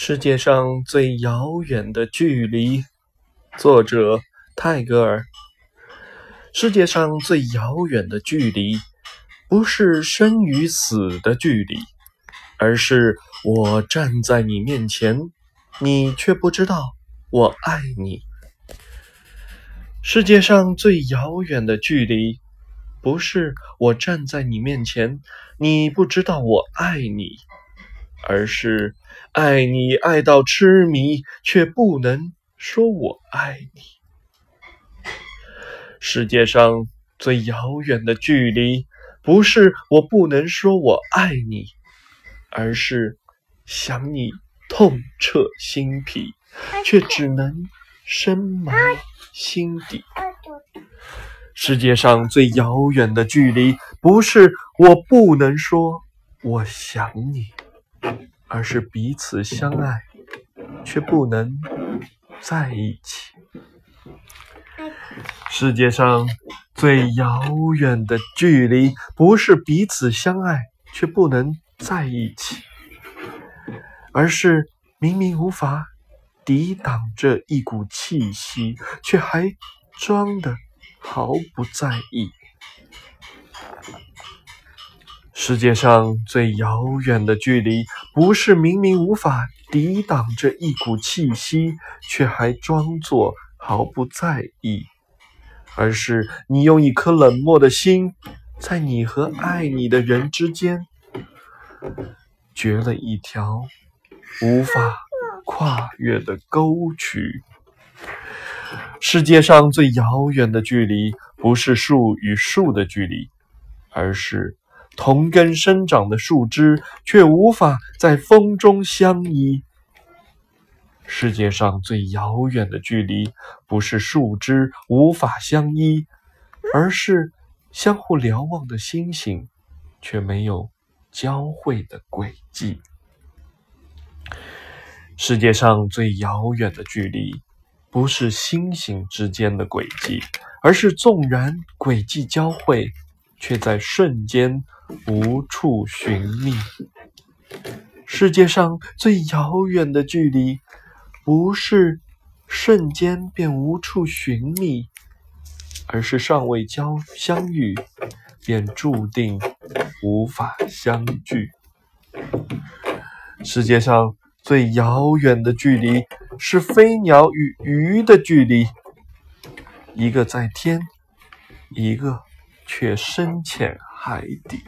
世界上最遥远的距离，作者泰戈尔。世界上最遥远的距离，不是生与死的距离，而是我站在你面前，你却不知道我爱你。世界上最遥远的距离，不是我站在你面前，你不知道我爱你。而是爱你爱到痴迷，却不能说我爱你。世界上最遥远的距离，不是我不能说我爱你，而是想你痛彻心脾，却只能深埋心底。世界上最遥远的距离，不是我不能说我想你。而是彼此相爱，却不能在一起。世界上最遥远的距离，不是彼此相爱却不能在一起，而是明明无法抵挡这一股气息，却还装的毫不在意。世界上最遥远的距离，不是明明无法抵挡这一股气息，却还装作毫不在意，而是你用一颗冷漠的心，在你和爱你的人之间，掘了一条无法跨越的沟渠。世界上最遥远的距离，不是树与树的距离，而是。同根生长的树枝，却无法在风中相依。世界上最遥远的距离，不是树枝无法相依，而是相互瞭望的星星，却没有交汇的轨迹。世界上最遥远的距离，不是星星之间的轨迹，而是纵然轨迹交汇。却在瞬间无处寻觅。世界上最遥远的距离，不是瞬间便无处寻觅，而是尚未交相遇，便注定无法相聚。世界上最遥远的距离，是飞鸟与鱼的距离，一个在天，一个。却深潜海底。